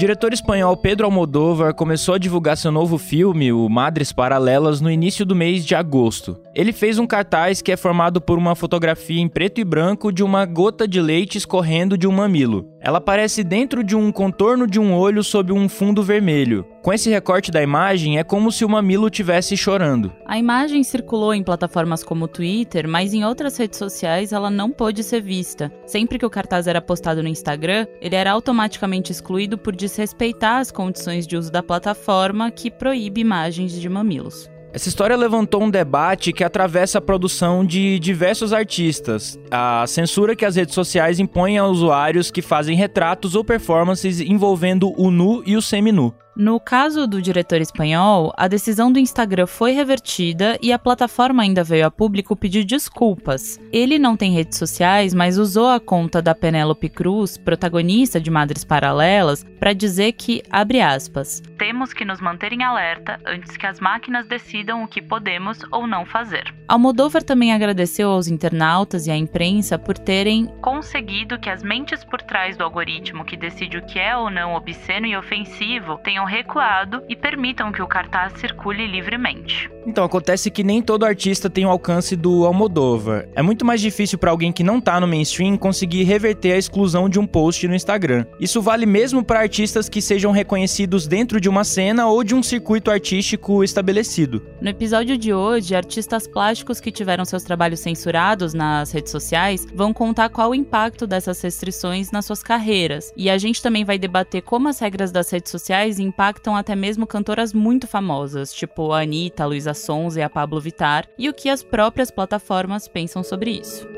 diretor espanhol Pedro Almodóvar começou a divulgar seu novo filme, o Madres Paralelas, no início do mês de agosto. Ele fez um cartaz que é formado por uma fotografia em preto e branco de uma gota de leite escorrendo de um mamilo. Ela aparece dentro de um contorno de um olho sob um fundo vermelho. Com esse recorte da imagem, é como se o mamilo estivesse chorando. A imagem circulou em plataformas como o Twitter, mas em outras redes sociais ela não pôde ser vista. Sempre que o cartaz era postado no Instagram, ele era automaticamente excluído por desrespeitar as condições de uso da plataforma que proíbe imagens de mamilos. Essa história levantou um debate que atravessa a produção de diversos artistas. A censura que as redes sociais impõem a usuários que fazem retratos ou performances envolvendo o nu e o semi-nu. No caso do diretor espanhol, a decisão do Instagram foi revertida e a plataforma ainda veio a público pedir desculpas. Ele não tem redes sociais, mas usou a conta da Penélope Cruz, protagonista de Madres Paralelas, para dizer que, abre aspas, temos que nos manter em alerta antes que as máquinas decidam o que podemos ou não fazer. Almodóvar também agradeceu aos internautas e à imprensa por terem conseguido que as mentes por trás do algoritmo que decide o que é ou não obsceno e ofensivo tenham recuado e permitam que o cartaz circule livremente. Então, acontece que nem todo artista tem o alcance do Almodóvar. É muito mais difícil para alguém que não tá no mainstream conseguir reverter a exclusão de um post no Instagram. Isso vale mesmo para artistas que sejam reconhecidos dentro de uma cena ou de um circuito artístico estabelecido. No episódio de hoje, artistas plásticos que tiveram seus trabalhos censurados nas redes sociais vão contar qual o impacto dessas restrições nas suas carreiras. E a gente também vai debater como as regras das redes sociais impactam até mesmo cantoras muito famosas, tipo a Anitta, a Luísa Sonza e a Pablo Vittar, e o que as próprias plataformas pensam sobre isso.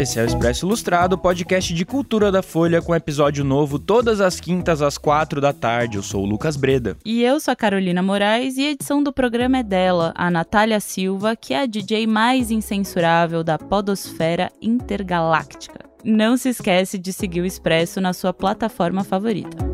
Esse é o Expresso Ilustrado, podcast de cultura da Folha, com episódio novo todas as quintas às quatro da tarde. Eu sou o Lucas Breda. E eu sou a Carolina Moraes e a edição do programa é dela, a Natália Silva, que é a DJ mais incensurável da podosfera intergaláctica. Não se esquece de seguir o Expresso na sua plataforma favorita.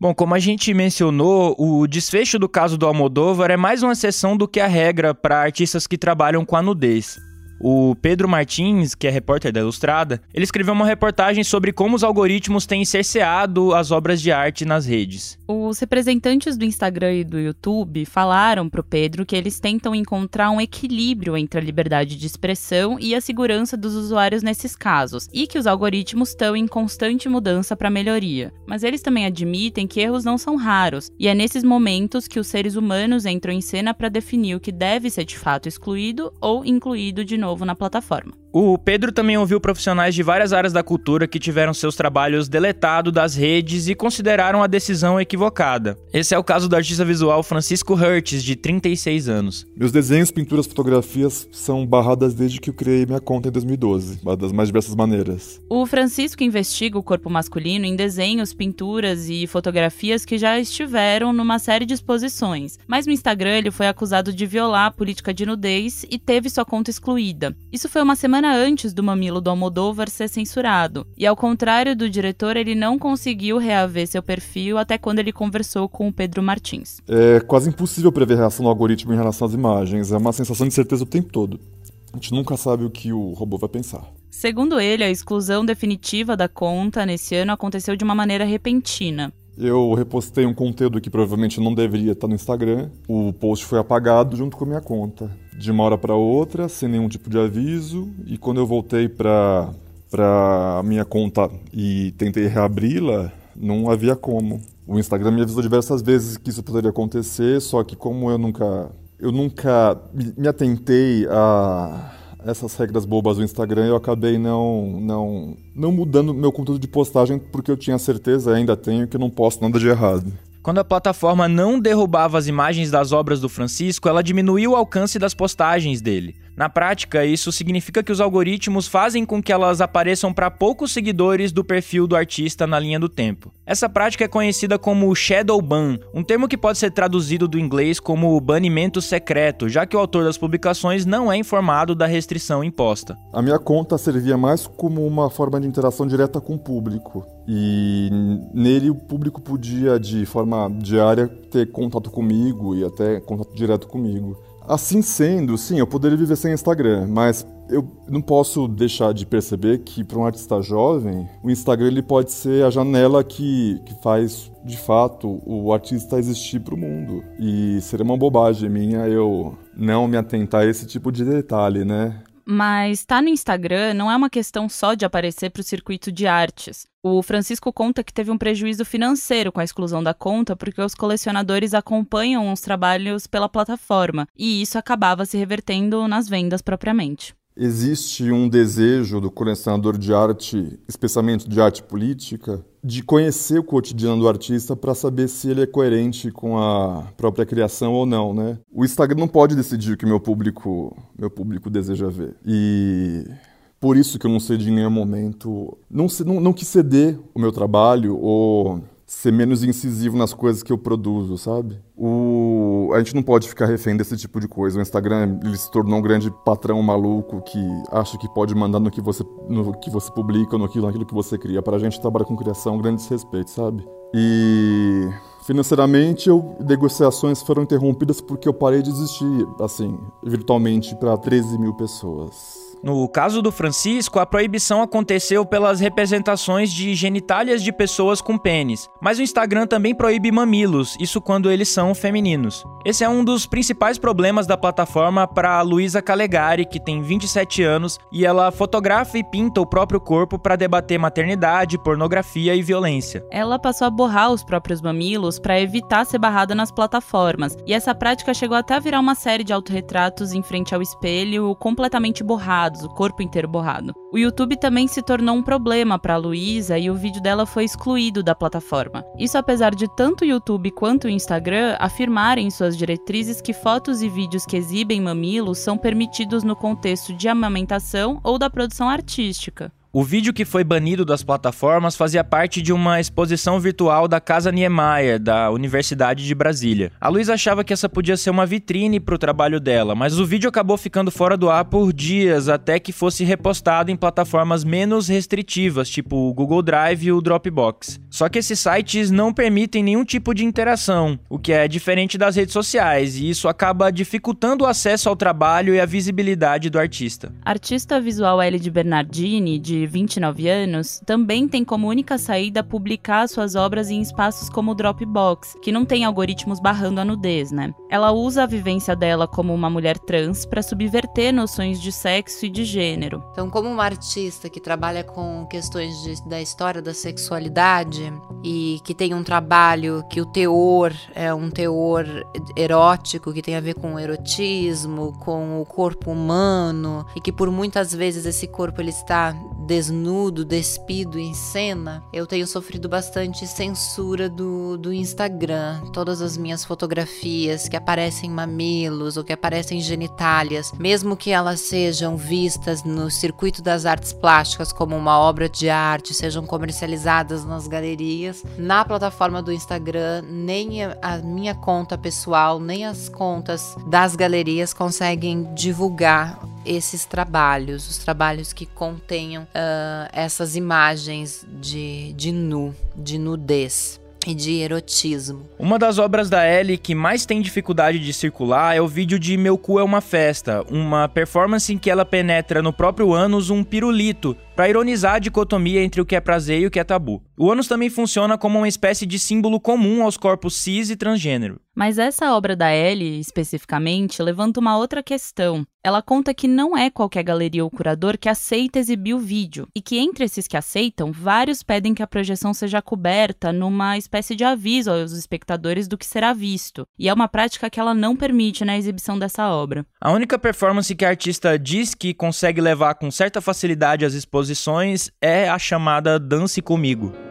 Bom, como a gente mencionou, o desfecho do caso do Almodóvar é mais uma exceção do que a regra para artistas que trabalham com a nudez. O Pedro Martins, que é repórter da Ilustrada, ele escreveu uma reportagem sobre como os algoritmos têm cerceado as obras de arte nas redes. Os representantes do Instagram e do YouTube falaram pro Pedro que eles tentam encontrar um equilíbrio entre a liberdade de expressão e a segurança dos usuários nesses casos, e que os algoritmos estão em constante mudança para melhoria. Mas eles também admitem que erros não são raros, e é nesses momentos que os seres humanos entram em cena para definir o que deve ser de fato excluído ou incluído de novo novo na plataforma. O Pedro também ouviu profissionais de várias áreas da cultura que tiveram seus trabalhos deletados das redes e consideraram a decisão equivocada. Esse é o caso do artista visual Francisco Hertz, de 36 anos. Meus desenhos, pinturas, fotografias são barradas desde que eu criei minha conta em 2012, das mais diversas maneiras. O Francisco investiga o corpo masculino em desenhos, pinturas e fotografias que já estiveram numa série de exposições, mas no Instagram ele foi acusado de violar a política de nudez e teve sua conta excluída. Isso foi uma semana semana antes do Mamilo do Almodóvar ser censurado. E ao contrário do diretor, ele não conseguiu reaver seu perfil até quando ele conversou com o Pedro Martins. É quase impossível prever a reação do algoritmo em relação às imagens. É uma sensação de certeza o tempo todo. A gente nunca sabe o que o robô vai pensar. Segundo ele, a exclusão definitiva da conta nesse ano aconteceu de uma maneira repentina. Eu repostei um conteúdo que provavelmente não deveria estar no Instagram. O post foi apagado junto com a minha conta de uma hora para outra, sem nenhum tipo de aviso. E quando eu voltei para para minha conta e tentei reabri-la, não havia como. O Instagram me avisou diversas vezes que isso poderia acontecer, só que como eu nunca eu nunca me atentei a essas regras bobas do Instagram, eu acabei não não não mudando meu conteúdo de postagem porque eu tinha certeza, ainda tenho que não posto nada de errado. Quando a plataforma não derrubava as imagens das obras do Francisco, ela diminuiu o alcance das postagens dele. Na prática, isso significa que os algoritmos fazem com que elas apareçam para poucos seguidores do perfil do artista na linha do tempo. Essa prática é conhecida como shadow ban, um termo que pode ser traduzido do inglês como banimento secreto, já que o autor das publicações não é informado da restrição imposta. A minha conta servia mais como uma forma de interação direta com o público. E nele o público podia, de forma diária, ter contato comigo e até contato direto comigo. Assim sendo, sim, eu poderia viver sem Instagram, mas eu não posso deixar de perceber que para um artista jovem, o Instagram ele pode ser a janela que, que faz de fato o artista existir para o mundo. E seria uma bobagem minha eu não me atentar a esse tipo de detalhe, né? Mas estar tá no Instagram não é uma questão só de aparecer para o circuito de artes. O Francisco conta que teve um prejuízo financeiro com a exclusão da conta porque os colecionadores acompanham os trabalhos pela plataforma e isso acabava se revertendo nas vendas propriamente. Existe um desejo do colecionador de arte, especialmente de arte política, de conhecer o cotidiano do artista para saber se ele é coerente com a própria criação ou não, né? O Instagram não pode decidir o que meu público, meu público deseja ver. E por isso que eu não cedi em nenhum momento, não, não, não quis ceder o meu trabalho ou ser menos incisivo nas coisas que eu produzo, sabe? O... A gente não pode ficar refém desse tipo de coisa. O Instagram ele se tornou um grande patrão maluco que acha que pode mandar no que você, no que você publica, no naquilo que você cria. Para a gente trabalhar com criação, um grande desrespeito, sabe? E financeiramente, eu, negociações foram interrompidas porque eu parei de existir, assim, virtualmente para 13 mil pessoas. No caso do Francisco, a proibição aconteceu pelas representações de genitálias de pessoas com pênis, mas o Instagram também proíbe mamilos, isso quando eles são femininos. Esse é um dos principais problemas da plataforma para Luísa Calegari, que tem 27 anos e ela fotografa e pinta o próprio corpo para debater maternidade, pornografia e violência. Ela passou a borrar os próprios mamilos para evitar ser barrada nas plataformas, e essa prática chegou até a virar uma série de autorretratos em frente ao espelho completamente borrado borrados, o corpo inteiro borrado. O YouTube também se tornou um problema para Luísa e o vídeo dela foi excluído da plataforma. Isso apesar de tanto o YouTube quanto o Instagram afirmarem em suas diretrizes que fotos e vídeos que exibem mamilos são permitidos no contexto de amamentação ou da produção artística. O vídeo que foi banido das plataformas fazia parte de uma exposição virtual da Casa Niemeyer, da Universidade de Brasília. A Luísa achava que essa podia ser uma vitrine para o trabalho dela, mas o vídeo acabou ficando fora do ar por dias até que fosse repostado em plataformas menos restritivas, tipo o Google Drive e o Dropbox. Só que esses sites não permitem nenhum tipo de interação, o que é diferente das redes sociais, e isso acaba dificultando o acesso ao trabalho e a visibilidade do artista. Artista visual L de Bernardini, de 29 anos, também tem como única saída publicar suas obras em espaços como o Dropbox, que não tem algoritmos barrando a nudez, né? Ela usa a vivência dela como uma mulher trans para subverter noções de sexo e de gênero. Então, como uma artista que trabalha com questões de, da história da sexualidade e que tem um trabalho que o teor é um teor erótico, que tem a ver com o erotismo, com o corpo humano e que por muitas vezes esse corpo ele está desnudo, despido em cena, eu tenho sofrido bastante censura do, do Instagram. Todas as minhas fotografias que aparecem mamilos ou que aparecem genitálias, mesmo que elas sejam vistas no circuito das artes plásticas como uma obra de arte, sejam comercializadas nas galerias, na plataforma do Instagram, nem a minha conta pessoal, nem as contas das galerias conseguem divulgar esses trabalhos, os trabalhos que contenham uh, essas imagens de, de nu, de nudez e de erotismo. Uma das obras da Ellie que mais tem dificuldade de circular é o vídeo de Meu Cu é uma Festa, uma performance em que ela penetra no próprio ânus um pirulito para ironizar a dicotomia entre o que é prazer e o que é tabu. O ânus também funciona como uma espécie de símbolo comum aos corpos cis e transgênero. Mas essa obra da Ellie, especificamente, levanta uma outra questão. Ela conta que não é qualquer galeria ou curador que aceita exibir o vídeo, e que entre esses que aceitam, vários pedem que a projeção seja coberta numa espécie de aviso aos espectadores do que será visto, e é uma prática que ela não permite na exibição dessa obra. A única performance que a artista diz que consegue levar com certa facilidade às exposições é a chamada Dance Comigo.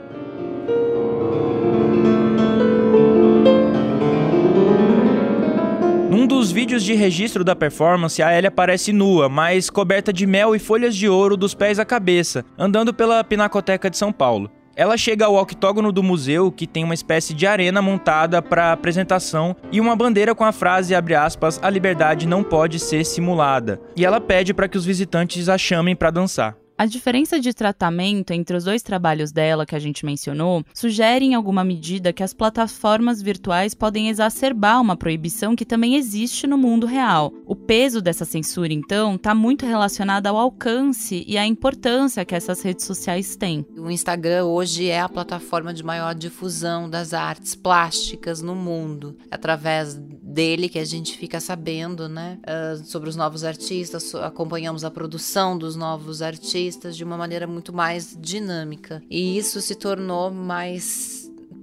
Dos vídeos de registro da performance, a Ellie aparece nua, mas coberta de mel e folhas de ouro dos pés à cabeça, andando pela Pinacoteca de São Paulo. Ela chega ao octógono do museu, que tem uma espécie de arena montada para apresentação e uma bandeira com a frase aspas, a liberdade não pode ser simulada. E ela pede para que os visitantes a chamem para dançar. A diferença de tratamento entre os dois trabalhos dela que a gente mencionou sugere em alguma medida que as plataformas virtuais podem exacerbar uma proibição que também existe no mundo real. O peso dessa censura, então, está muito relacionado ao alcance e à importância que essas redes sociais têm. O Instagram hoje é a plataforma de maior difusão das artes plásticas no mundo, através dele que a gente fica sabendo, né, uh, sobre os novos artistas, acompanhamos a produção dos novos artistas de uma maneira muito mais dinâmica. E isso se tornou mais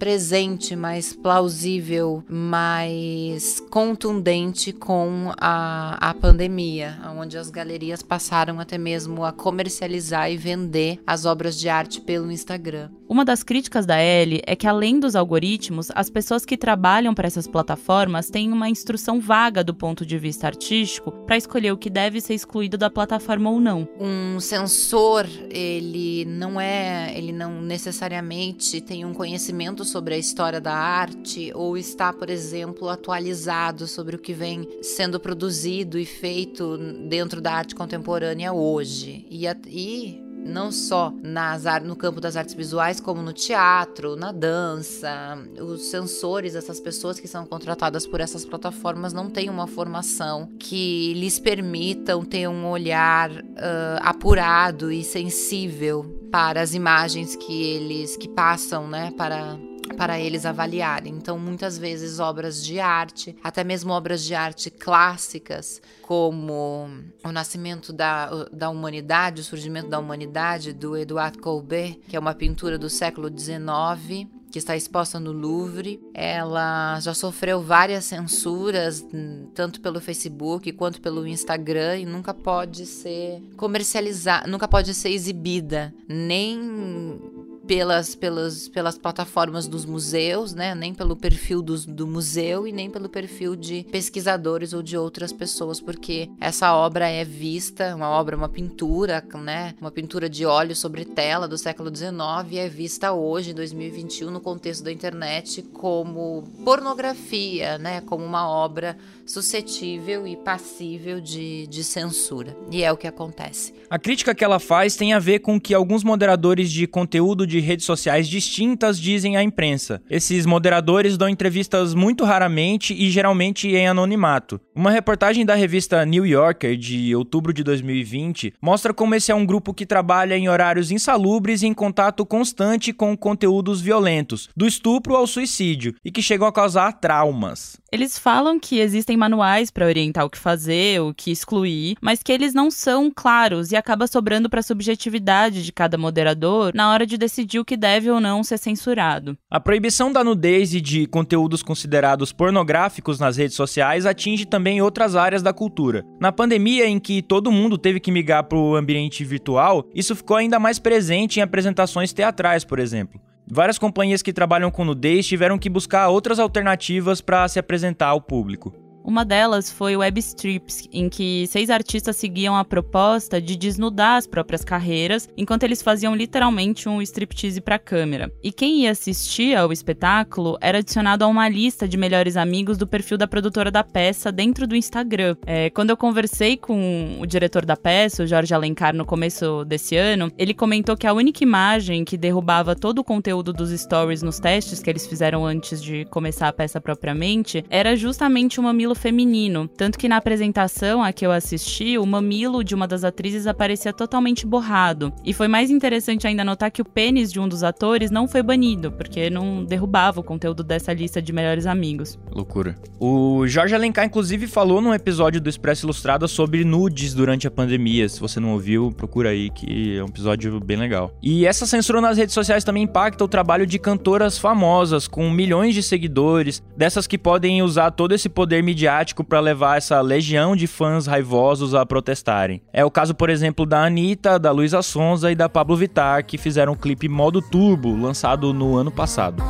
presente, mais plausível, mais contundente com a, a pandemia, onde as galerias passaram até mesmo a comercializar e vender as obras de arte pelo Instagram. Uma das críticas da Ellie é que, além dos algoritmos, as pessoas que trabalham para essas plataformas têm uma instrução vaga do ponto de vista artístico para escolher o que deve ser excluído da plataforma ou não. Um censor, ele não é, ele não necessariamente tem um conhecimento sobre a história da arte ou está, por exemplo, atualizado sobre o que vem sendo produzido e feito dentro da arte contemporânea hoje. E, e não só nas, no campo das artes visuais, como no teatro, na dança. Os sensores, essas pessoas que são contratadas por essas plataformas, não têm uma formação que lhes permitam ter um olhar uh, apurado e sensível para as imagens que eles que passam, né, para para eles avaliarem. Então, muitas vezes, obras de arte, até mesmo obras de arte clássicas, como O Nascimento da, da Humanidade, O Surgimento da Humanidade, do Edouard Colbert, que é uma pintura do século XIX, que está exposta no Louvre. Ela já sofreu várias censuras, tanto pelo Facebook quanto pelo Instagram, e nunca pode ser comercializada, nunca pode ser exibida, nem pelas, pelas, pelas plataformas dos museus, né? Nem pelo perfil dos, do museu e nem pelo perfil de pesquisadores ou de outras pessoas, porque essa obra é vista, uma obra, uma pintura, né? Uma pintura de óleo sobre tela do século XIX e é vista hoje, em 2021, no contexto da internet, como pornografia, né? Como uma obra suscetível e passível de, de censura. E é o que acontece. A crítica que ela faz tem a ver com que alguns moderadores de conteúdo de redes sociais distintas dizem à imprensa. Esses moderadores dão entrevistas muito raramente e geralmente em anonimato. Uma reportagem da revista New Yorker de outubro de 2020 mostra como esse é um grupo que trabalha em horários insalubres e em contato constante com conteúdos violentos, do estupro ao suicídio, e que chegam a causar traumas. Eles falam que existem manuais para orientar o que fazer, o que excluir, mas que eles não são claros e acaba sobrando para a subjetividade de cada moderador na hora de decidir o que deve ou não ser censurado. A proibição da nudez e de conteúdos considerados pornográficos nas redes sociais atinge também outras áreas da cultura. Na pandemia, em que todo mundo teve que migrar para o ambiente virtual, isso ficou ainda mais presente em apresentações teatrais, por exemplo. Várias companhias que trabalham com nudez tiveram que buscar outras alternativas para se apresentar ao público. Uma delas foi o Web Strips, em que seis artistas seguiam a proposta de desnudar as próprias carreiras, enquanto eles faziam literalmente um striptease para a câmera. E quem ia assistir ao espetáculo era adicionado a uma lista de melhores amigos do perfil da produtora da peça dentro do Instagram. É, quando eu conversei com o diretor da peça, o Jorge Alencar, no começo desse ano, ele comentou que a única imagem que derrubava todo o conteúdo dos stories nos testes que eles fizeram antes de começar a peça propriamente era justamente uma Milo feminino. Tanto que na apresentação a que eu assisti, o mamilo de uma das atrizes aparecia totalmente borrado. E foi mais interessante ainda notar que o pênis de um dos atores não foi banido, porque não derrubava o conteúdo dessa lista de melhores amigos. Loucura. O Jorge Alencar, inclusive, falou num episódio do Expresso Ilustrado sobre nudes durante a pandemia. Se você não ouviu, procura aí, que é um episódio bem legal. E essa censura nas redes sociais também impacta o trabalho de cantoras famosas, com milhões de seguidores, dessas que podem usar todo esse poder midiático midiático para levar essa legião de fãs raivosos a protestarem. É o caso, por exemplo, da Anitta, da Luísa Sonza e da Pablo Vittar, que fizeram o clipe Modo Turbo, lançado no ano passado.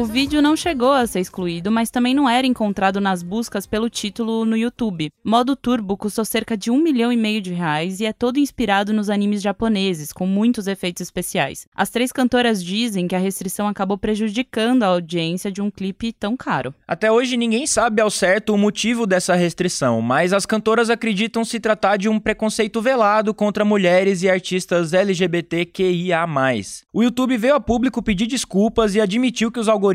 O vídeo não chegou a ser excluído, mas também não era encontrado nas buscas pelo título no YouTube. Modo Turbo custou cerca de um milhão e meio de reais e é todo inspirado nos animes japoneses, com muitos efeitos especiais. As três cantoras dizem que a restrição acabou prejudicando a audiência de um clipe tão caro. Até hoje ninguém sabe ao certo o motivo dessa restrição, mas as cantoras acreditam se tratar de um preconceito velado contra mulheres e artistas LGBTQIA+. O YouTube veio a público pedir desculpas e admitiu que os algoritmos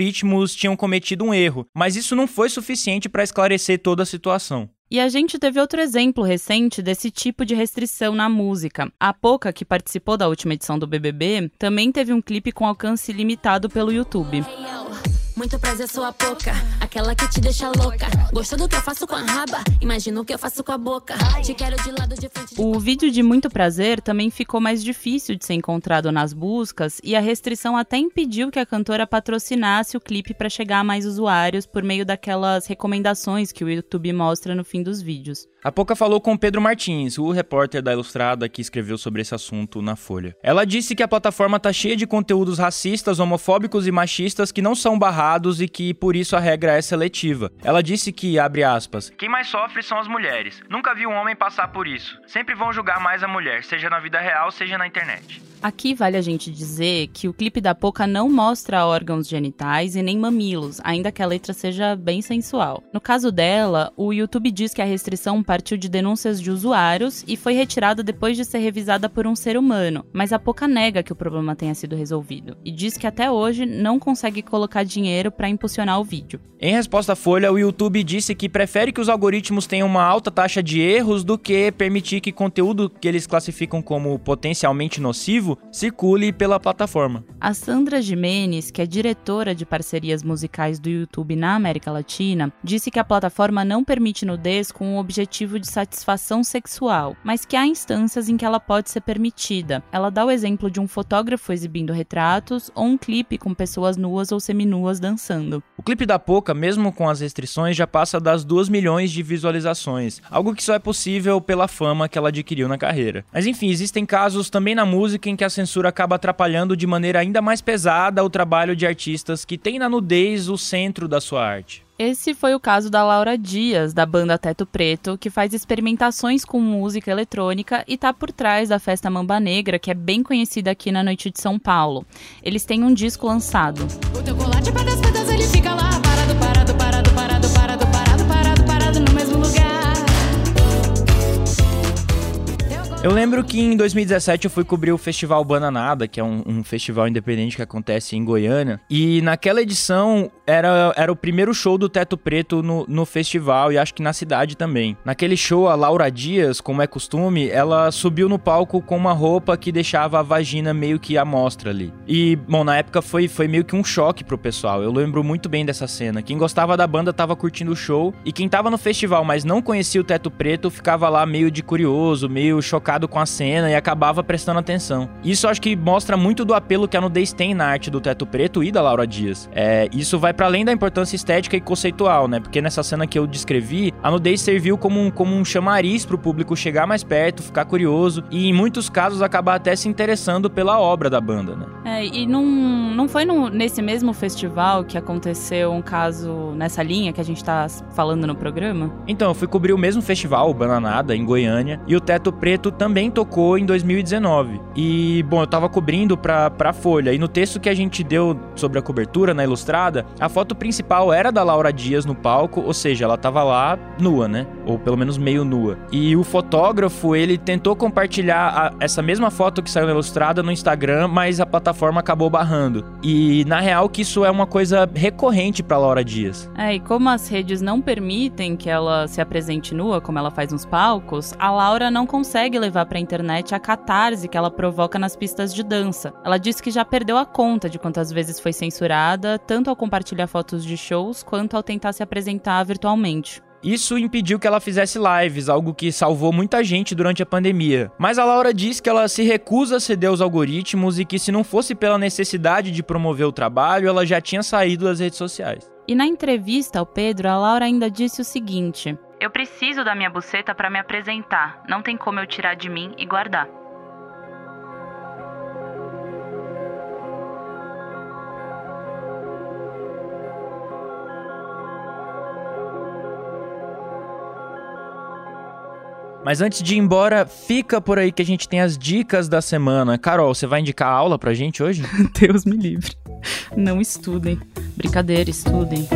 tinham cometido um erro, mas isso não foi suficiente para esclarecer toda a situação. E a gente teve outro exemplo recente desse tipo de restrição na música. A Poca, que participou da última edição do BBB, também teve um clipe com alcance limitado pelo YouTube. Muito prazer, sou a Poca, aquela que te deixa louca. Gostou do que eu faço com a raba? Imagina o que eu faço com a boca. Te quero de lado, de frente. De o vídeo de Muito Prazer também ficou mais difícil de ser encontrado nas buscas e a restrição até impediu que a cantora patrocinasse o clipe para chegar a mais usuários por meio daquelas recomendações que o YouTube mostra no fim dos vídeos. A Poca falou com Pedro Martins, o repórter da Ilustrada que escreveu sobre esse assunto na Folha. Ela disse que a plataforma tá cheia de conteúdos racistas, homofóbicos e machistas que não são barrados e que por isso a regra é seletiva. Ela disse que, abre aspas, quem mais sofre são as mulheres. Nunca vi um homem passar por isso. Sempre vão julgar mais a mulher, seja na vida real, seja na internet. Aqui vale a gente dizer que o clipe da Poca não mostra órgãos genitais e nem mamilos, ainda que a letra seja bem sensual. No caso dela, o YouTube diz que a restrição partiu de denúncias de usuários e foi retirada depois de ser revisada por um ser humano, mas a Poca nega que o problema tenha sido resolvido e diz que até hoje não consegue colocar dinheiro para impulsionar o vídeo. Em resposta à Folha, o YouTube disse que prefere que os algoritmos tenham uma alta taxa de erros do que permitir que conteúdo que eles classificam como potencialmente nocivo circule pela plataforma. A Sandra Jimenez, que é diretora de parcerias musicais do YouTube na América Latina, disse que a plataforma não permite nudez com o objetivo de satisfação sexual, mas que há instâncias em que ela pode ser permitida. Ela dá o exemplo de um fotógrafo exibindo retratos ou um clipe com pessoas nuas ou seminuas dançando. O clipe da Poca, mesmo com as restrições, já passa das 2 milhões de visualizações, algo que só é possível pela fama que ela adquiriu na carreira. Mas enfim, existem casos também na música em que a censura acaba atrapalhando de maneira ainda mais pesada o trabalho de artistas que têm na nudez o centro da sua arte. Esse foi o caso da Laura Dias, da banda Teto Preto, que faz experimentações com música eletrônica e tá por trás da festa Mamba Negra, que é bem conhecida aqui na noite de São Paulo. Eles têm um disco lançado. O Eu lembro que em 2017 eu fui cobrir o Festival Bananada, que é um, um, festival independente que acontece em Goiânia. E naquela edição era, era o primeiro show do Teto Preto no, no festival e acho que na cidade também. Naquele show, a Laura Dias, como é costume, ela subiu no palco com uma roupa que deixava a vagina meio que à mostra ali. E, bom, na época foi, foi meio que um choque pro pessoal. Eu lembro muito bem dessa cena. Quem gostava da banda tava curtindo o show e quem tava no festival, mas não conhecia o Teto Preto, ficava lá meio de curioso, meio chocado com a cena e acabava prestando atenção. Isso acho que mostra muito do apelo que a nudez tem na arte do Teto Preto e da Laura Dias. É, isso vai para além da importância estética e conceitual, né? Porque nessa cena que eu descrevi, a nudez serviu como um, como um chamariz pro público chegar mais perto, ficar curioso e em muitos casos acabar até se interessando pela obra da banda, né? É, e não, não foi no, nesse mesmo festival que aconteceu um caso nessa linha que a gente tá falando no programa? Então, eu fui cobrir o mesmo festival, o Bananada, em Goiânia, e o Teto Preto também tocou em 2019. E, bom, eu tava cobrindo pra, pra Folha. E no texto que a gente deu sobre a cobertura na Ilustrada, a foto principal era da Laura Dias no palco, ou seja, ela tava lá nua, né? Ou pelo menos meio nua. E o fotógrafo, ele tentou compartilhar a, essa mesma foto que saiu na Ilustrada no Instagram, mas a plataforma acabou barrando. E, na real, que isso é uma coisa recorrente pra Laura Dias. É, e como as redes não permitem que ela se apresente nua, como ela faz nos palcos, a Laura não consegue levar pra internet a catarse que ela provoca nas pistas de dança. Ela disse que já perdeu a conta de quantas vezes foi censurada, tanto ao compartilhar fotos de shows quanto ao tentar se apresentar virtualmente. Isso impediu que ela fizesse lives, algo que salvou muita gente durante a pandemia. Mas a Laura diz que ela se recusa a ceder aos algoritmos e que se não fosse pela necessidade de promover o trabalho, ela já tinha saído das redes sociais. E na entrevista ao Pedro, a Laura ainda disse o seguinte: eu preciso da minha buceta para me apresentar. Não tem como eu tirar de mim e guardar. Mas antes de ir embora, fica por aí que a gente tem as dicas da semana. Carol, você vai indicar a aula pra gente hoje? Deus me livre. Não estudem. Brincadeira, estudem.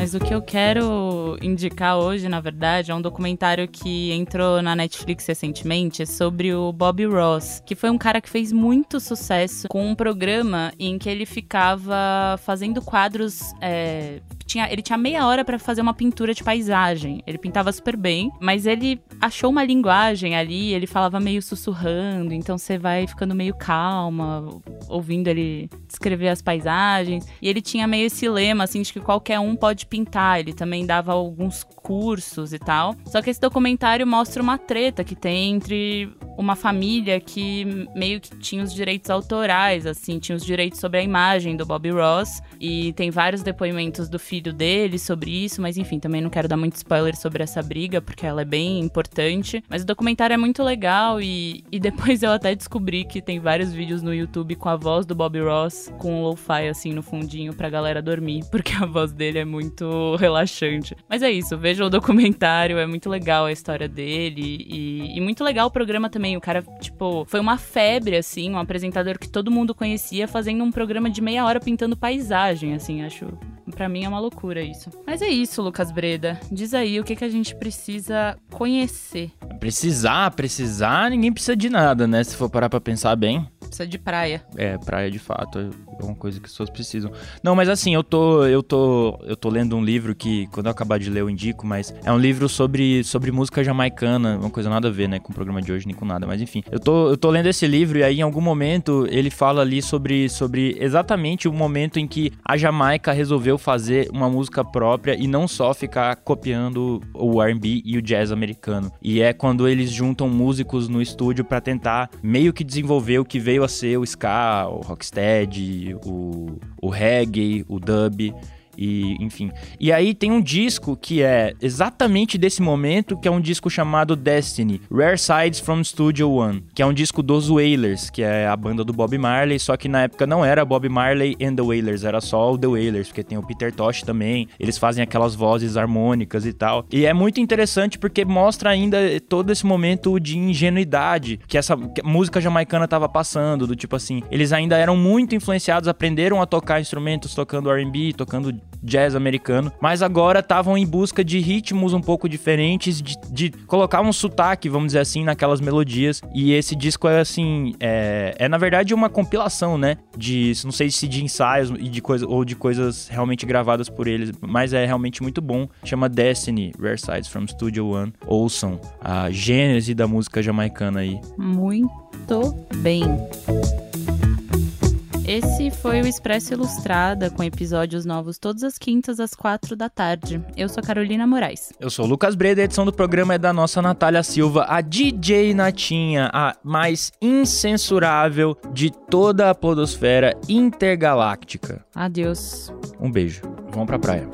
Mas o que eu quero indicar hoje, na verdade, é um documentário que entrou na Netflix recentemente sobre o Bob Ross, que foi um cara que fez muito sucesso com um programa em que ele ficava fazendo quadros é, tinha, ele tinha meia hora para fazer uma pintura de paisagem. Ele pintava super bem, mas ele achou uma linguagem ali, ele falava meio sussurrando, então você vai ficando meio calma, ouvindo ele descrever as paisagens. E ele tinha meio esse lema, assim, de que qualquer um pode pintar. Ele também dava alguns cursos e tal. Só que esse documentário mostra uma treta que tem entre uma família que meio que tinha os direitos autorais, assim, tinha os direitos sobre a imagem do Bob Ross. E tem vários depoimentos do filho dele sobre isso, mas enfim, também não quero dar muito spoiler sobre essa briga, porque ela é bem importante. Mas o documentário é muito legal e, e depois eu até descobri que tem vários vídeos no YouTube com a voz do Bob Ross, com um lo-fi assim no fundinho pra galera dormir, porque a voz dele é muito relaxante. Mas é isso, vejam o documentário, é muito legal a história dele e, e muito legal o programa também. O cara, tipo, foi uma febre, assim, um apresentador que todo mundo conhecia fazendo um programa de meia hora pintando paisagem, assim, acho. Pra mim é uma loucura isso. Mas é isso, Lucas Breda. Diz aí o que, que a gente precisa conhecer. Precisar, precisar, ninguém precisa de nada, né? Se for parar pra pensar bem. Precisa de praia. É, praia de fato é uma coisa que as pessoas precisam. Não, mas assim, eu tô, eu tô, eu tô lendo um livro que quando eu acabar de ler eu indico, mas é um livro sobre, sobre música jamaicana, uma coisa nada a ver, né, com o programa de hoje nem com nada, mas enfim. Eu tô, eu tô lendo esse livro e aí em algum momento ele fala ali sobre, sobre exatamente o momento em que a Jamaica resolveu fazer uma música própria e não só ficar copiando o R&B e o jazz americano. E é quando eles juntam músicos no estúdio para tentar meio que desenvolver o que veio a ser o ska, o rocksteady, o, o reggae, o dub e enfim. E aí tem um disco que é exatamente desse momento, que é um disco chamado Destiny, Rare Sides from Studio One, que é um disco dos Wailers, que é a banda do Bob Marley, só que na época não era Bob Marley and the Wailers, era só o The Wailers, porque tem o Peter Tosh também, eles fazem aquelas vozes harmônicas e tal. E é muito interessante porque mostra ainda todo esse momento de ingenuidade que essa música jamaicana tava passando, do tipo assim, eles ainda eram muito influenciados, aprenderam a tocar instrumentos tocando R&B, tocando jazz americano, mas agora estavam em busca de ritmos um pouco diferentes, de, de, colocar um sotaque, vamos dizer assim, naquelas melodias. E esse disco é assim, é, é na verdade uma compilação, né? De, não sei se de ensaios e de coisa, ou de coisas realmente gravadas por eles, mas é realmente muito bom. Chama Destiny, Rare Sides from Studio One. Ouçam a gênese da música jamaicana aí. Muito bem. Esse foi o Expresso Ilustrada, com episódios novos todas as quintas às quatro da tarde. Eu sou Carolina Moraes. Eu sou o Lucas Breda, a edição do programa é da nossa Natália Silva, a DJ Natinha, a mais incensurável de toda a podosfera intergaláctica. Adeus. Um beijo. Vamos pra praia.